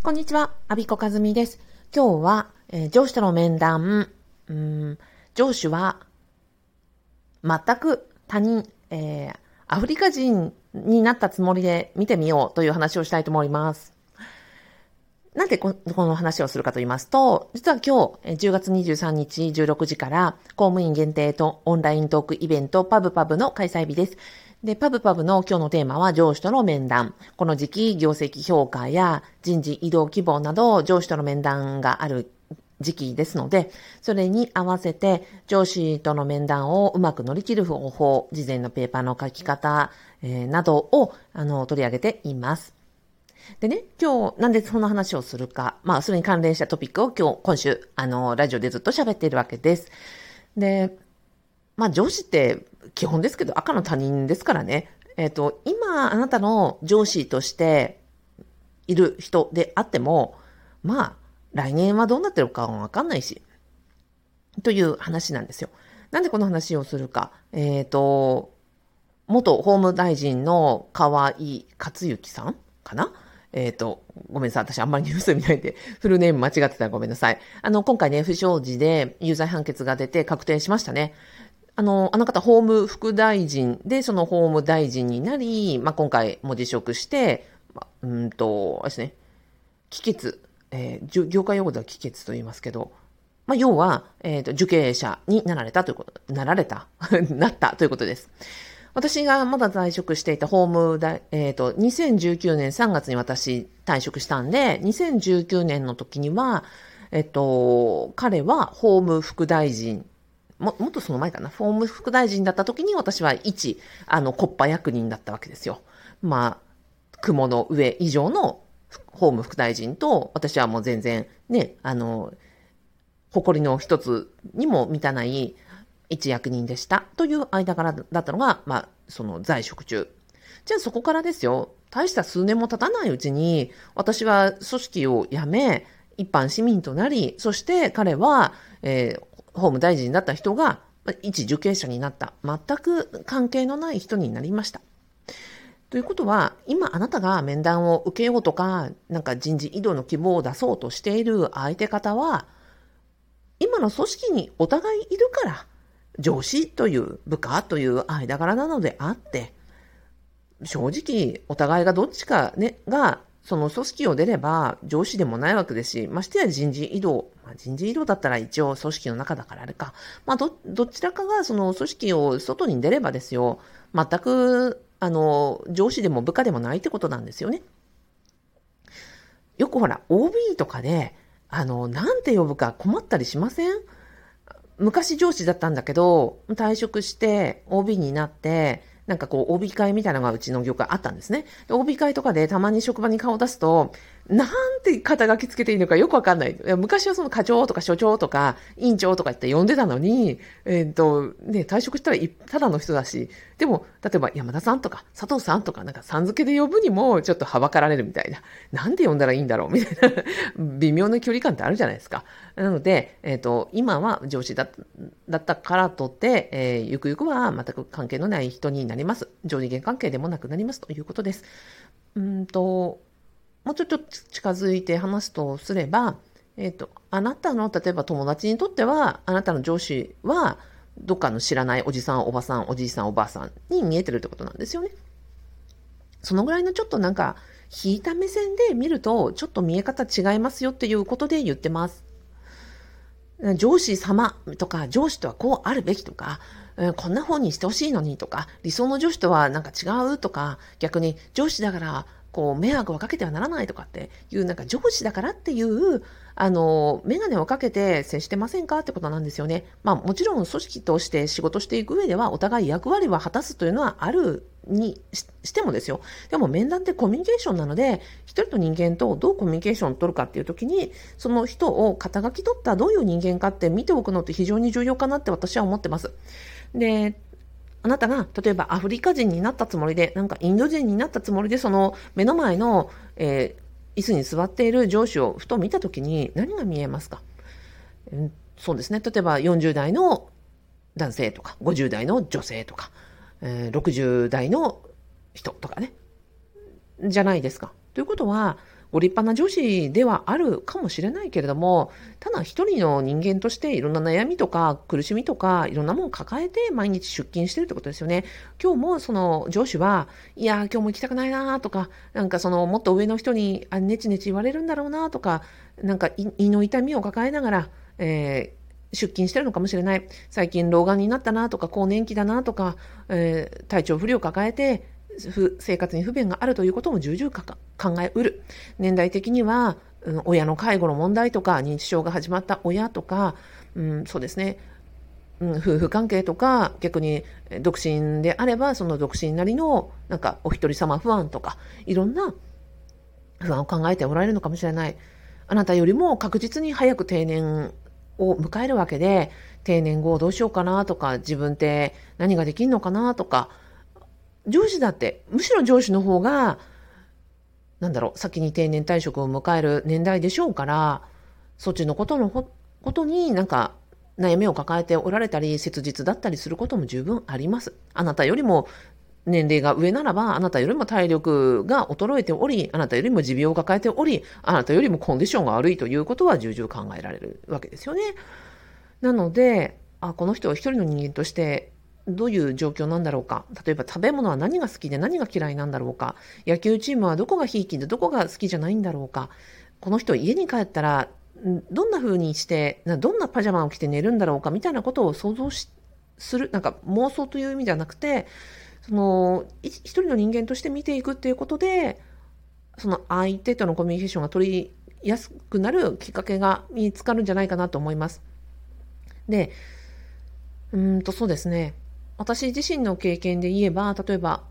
こんにちは、アビコカズミです。今日は、えー、上司との面談、うん、上司は全く他人、えー、アフリカ人になったつもりで見てみようという話をしたいと思います。なんでこの話をするかと言いますと、実は今日、10月23日16時から公務員限定とオンライントークイベントパブパブの開催日です。で、パブパブの今日のテーマは上司との面談。この時期、業績評価や人事異動希望など上司との面談がある時期ですので、それに合わせて上司との面談をうまく乗り切る方法、事前のペーパーの書き方、えー、などをあの取り上げています。でね、今日なんでその話をするか、まあそれに関連したトピックを今日、今週、あの、ラジオでずっと喋っているわけです。で、まあ上司って基本ですけど赤の他人ですからね。えっ、ー、と、今あなたの上司としている人であっても、まあ来年はどうなってるかわかんないし、という話なんですよ。なんでこの話をするか。えっ、ー、と、元法務大臣の河井克行さんかな？えっ、ー、と、ごめんなさい。私あんまりニュース見ないで、フルネーム間違ってたらごめんなさい。あの、今回ね、不祥事で有罪判決が出て確定しましたね。あの、あの方、法務副大臣で、その法務大臣になり、まあ、今回も辞職して、まあ、うんと、あれですね、帰結、えー、業界用語では帰結と言いますけど、まあ、要は、えっ、ー、と、受刑者になられたということ、なられた なったということです。私がまだ在職していた法務大、えっ、ー、と、2019年3月に私退職したんで、2019年の時には、えっ、と、彼は法務副大臣、も、もっとその前かな、法務副大臣だった時に私は一、あの、国家役人だったわけですよ。まあ、雲の上以上の法務副大臣と、私はもう全然ね、あの、誇りの一つにも満たない一役人でした。という間柄だったのが、まあ、その在職中。じゃあそこからですよ。大した数年も経たないうちに、私は組織を辞め、一般市民となり、そして彼は、えー、法務大臣だった人が、一受刑者になった。全く関係のない人になりました。ということは、今あなたが面談を受けようとか、なんか人事異動の希望を出そうとしている相手方は、今の組織にお互いいるから、上司という部下という間柄なのであって、正直お互いがどっちかね、がその組織を出れば上司でもないわけですし、ましてや人事異動。まあ、人事異動だったら一応組織の中だからあれか。まあど、どちらかがその組織を外に出ればですよ。全く、あの、上司でも部下でもないってことなんですよね。よくほら、OB とかで、あの、なんて呼ぶか困ったりしません？昔上司だったんだけど、退職して OB になって、なんかこう、帯会みたいなのがうちの業界あったんですね。帯会とかでたまに職場に顔を出すと、なんて肩書きつけていいのかよくわかんない。昔はその課長とか所長とか委員長とかって呼んでたのに、えっ、と、ね、退職したらただの人だし、でも、例えば山田さんとか佐藤さんとかなんかさん付けで呼ぶにもちょっとはばかられるみたいな。なんで呼んだらいいんだろうみたいな 微妙な距離感ってあるじゃないですか。なので、えっ、と、今は上司だだったからとって、えー、ゆくゆくは全く関係のない人になります。上次元関係でもなくなりますということです。うんと、もうちょっと近づいて話すとすれば、えっ、ー、と、あなたの、例えば友達にとっては、あなたの上司は、どっかの知らないおじさん、おばさん、おじいさん、おばあさんに見えてるってことなんですよね。そのぐらいのちょっとなんか、引いた目線で見ると、ちょっと見え方違いますよっていうことで言ってます。上司様とか、上司とはこうあるべきとか、こんな風にしてほしいのにとか、理想の上司とはなんか違うとか、逆に上司だからこう、迷惑をかけてはならないとかっていう、なんか上司だからっていう、あの、メガネをかけて接してませんかってことなんですよね。まあもちろん組織として仕事していく上ではお互い役割は果たすというのはあるにしてもですよ。でも面談ってコミュニケーションなので、一人の人間とどうコミュニケーションを取るかっていう時に、その人を肩書き取ったどういう人間かって見ておくのって非常に重要かなって私は思ってます。で、あなたが、例えばアフリカ人になったつもりで、なんかインド人になったつもりで、その目の前の、えー、椅子に座っている上司をふと見たときに何が見えますか、うん、そうですね。例えば40代の男性とか、50代の女性とか、えー、60代の人とかね。じゃないですか。ということは、ご立派な上司ではあるかもしれないけれども、ただ一人の人間としていろんな悩みとか苦しみとかいろんなものを抱えて毎日出勤してるってことですよね。今日もその上司は、いや、今日も行きたくないなとか、なんかそのもっと上の人にあネチネチ言われるんだろうなとか、なんか胃の痛みを抱えながら、えー出勤してるのかもしれない。最近老眼になったなとか、更年期だなとか、えー、体調不良を抱えて、生活に不便があるということも重々考えうる。年代的には、うん、親の介護の問題とか、認知症が始まった親とか、うん、そうですね、うん、夫婦関係とか、逆に独身であれば、その独身なりの、なんかお一人様不安とか、いろんな不安を考えておられるのかもしれない。あなたよりも確実に早く定年を迎えるわけで、定年後どうしようかなとか、自分って何ができるのかなとか、上司だって、むしろ上司の方が、なんだろう、先に定年退職を迎える年代でしょうから、そっちのことのことになんか悩みを抱えておられたり、切実だったりすることも十分あります。あなたよりも年齢が上ならば、あなたよりも体力が衰えており、あなたよりも持病を抱えており、あなたよりもコンディションが悪いということは重々考えられるわけですよね。なので、あこの人は一人の人間としてどういう状況なんだろうか。例えば食べ物は何が好きで何が嫌いなんだろうか。野球チームはどこがひいきでどこが好きじゃないんだろうか。この人家に帰ったらどんな風にして、どんなパジャマを着て寝るんだろうかみたいなことを想像する、なんか妄想という意味ではなくて、その、一人の人間として見ていくっていうことで、その相手とのコミュニケーションが取りやすくなるきっかけが見つかるんじゃないかなと思います。で、うんとそうですね。私自身の経験で言えば、例えば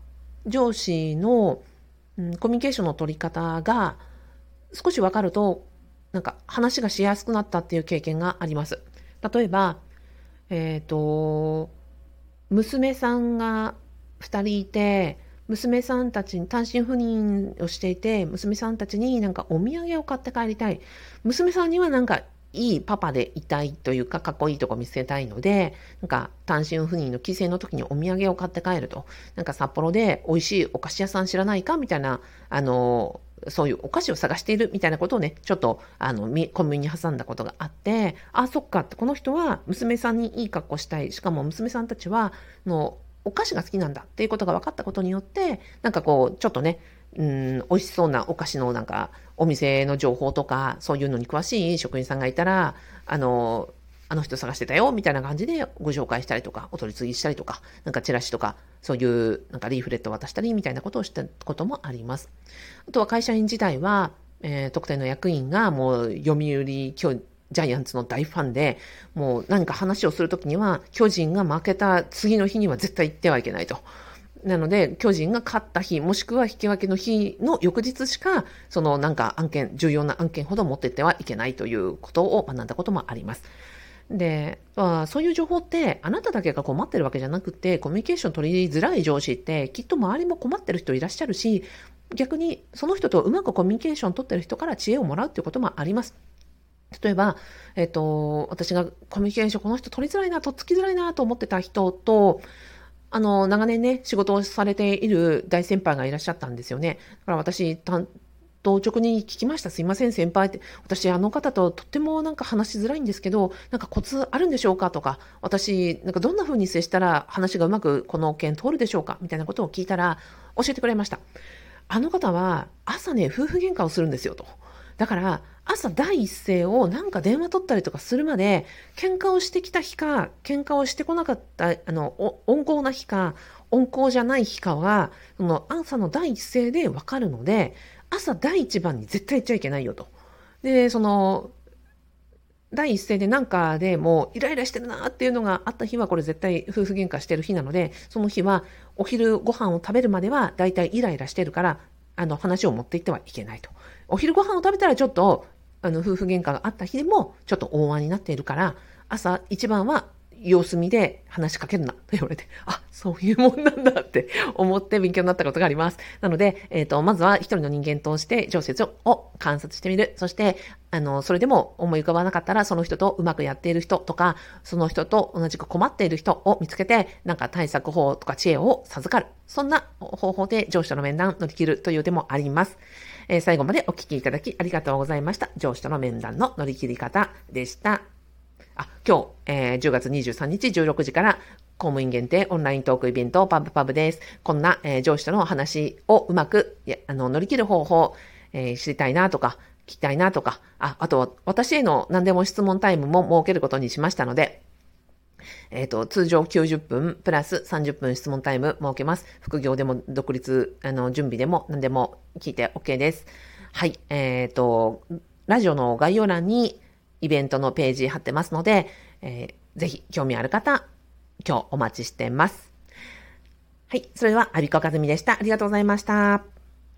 上司の、うん、コミュニケーションの取り方が少しわかると、なんか話がしやすくなったっていう経験があります。例えば、えっ、ー、と、娘さんが2人いて、娘さんたちに単身赴任をしていて、娘さんたちになんかお土産を買って帰りたい。娘さんにはなんかいいパパでいたいというか、かっこいいとこ見せたいので、なんか単身赴任の帰省の時にお土産を買って帰ると。なんか札幌で美味しいお菓子屋さん知らないかみたいな、あの、そういうお菓子を探しているみたいなことをね、ちょっと、あの、コンビニに挟んだことがあって、あ、そっかって、この人は娘さんにいい格好したい。しかも娘さんたちは、の、お菓子が好きなんだっていうことが分かったことによって、なんかこう、ちょっとね、うん、美味しそうなお菓子のなんか、お店の情報とか、そういうのに詳しい職員さんがいたら、あの、あの人探してたよ、みたいな感じでご紹介したりとか、お取り次ぎしたりとか、なんかチラシとか、そういうなんかリーフレット渡したりみたいなことをしたこともあります。あとは会社員時代は、えー、特定の役員がもう読売巨ジャイアンツの大ファンで、もう何か話をするときには、巨人が負けた次の日には絶対行ってはいけないと。なので、巨人が勝った日、もしくは引き分けの日の翌日しか、そのなんか案件、重要な案件ほど持ってってはいけないということを学んだこともあります。で、まあ、そういう情報って、あなただけが困ってるわけじゃなくて、コミュニケーション取りづらい上司って、きっと周りも困ってる人いらっしゃるし、逆にその人とうまくコミュニケーション取ってる人から知恵をもらうっていうこともあります。例えば、えっ、と、私がコミュニケーション、この人取りづらいな、とっつきづらいなと思ってた人と、あの、長年ね、仕事をされている大先輩がいらっしゃったんですよね。だから私、担当直に聞きました。すいません、先輩って。私、あの方ととってもなんか話しづらいんですけど、なんかコツあるんでしょうかとか、私、なんかどんな風に接したら話がうまくこの件通るでしょうかみたいなことを聞いたら、教えてくれました。あの方は、朝ね、夫婦喧嘩をするんですよ、と。だから、朝第一声をなんか電話取ったりとかするまで、喧嘩をしてきた日か、喧嘩をしてこなかった、あの、温厚な日か、温厚じゃない日かは、その朝の第一声でわかるので、朝第一番に絶対言っちゃいけないよと。で、その、第一声でなんかでもイライラしてるなっていうのがあった日はこれ絶対夫婦喧嘩してる日なので、その日はお昼ご飯を食べるまでは大体イライラしてるから、あの話を持っていってはいけないと。お昼ご飯を食べたらちょっと、あの、夫婦喧嘩があった日でも、ちょっと大和になっているから、朝一番は様子見で話しかけるな、と 言われて、あ、そういうもんなんだって 思って勉強になったことがあります。なので、えっ、ー、と、まずは一人の人間として常設を観察してみる。そして、あの、それでも思い浮かばなかったら、その人とうまくやっている人とか、その人と同じく困っている人を見つけて、なんか対策法とか知恵を授かる。そんな方法で上司との面談乗り切るという手もあります。えー、最後までお聞きいただきありがとうございました。上司との面談の乗り切り方でした。あ、今日、えー、10月23日16時から公務員限定オンライントークイベントパブパブです。こんな、えー、上司との話をうまくあの乗り切る方法、えー、知りたいなとか、聞きたいなとか、あ、あと、私への何でも質問タイムも設けることにしましたので、えっ、ー、と、通常90分プラス30分質問タイム設けます。副業でも独立、あの、準備でも何でも聞いて OK です。はい。えっ、ー、と、ラジオの概要欄にイベントのページ貼ってますので、えー、ぜひ興味ある方、今日お待ちしてます。はい。それでは、アビコカズミでした。ありがとうございました。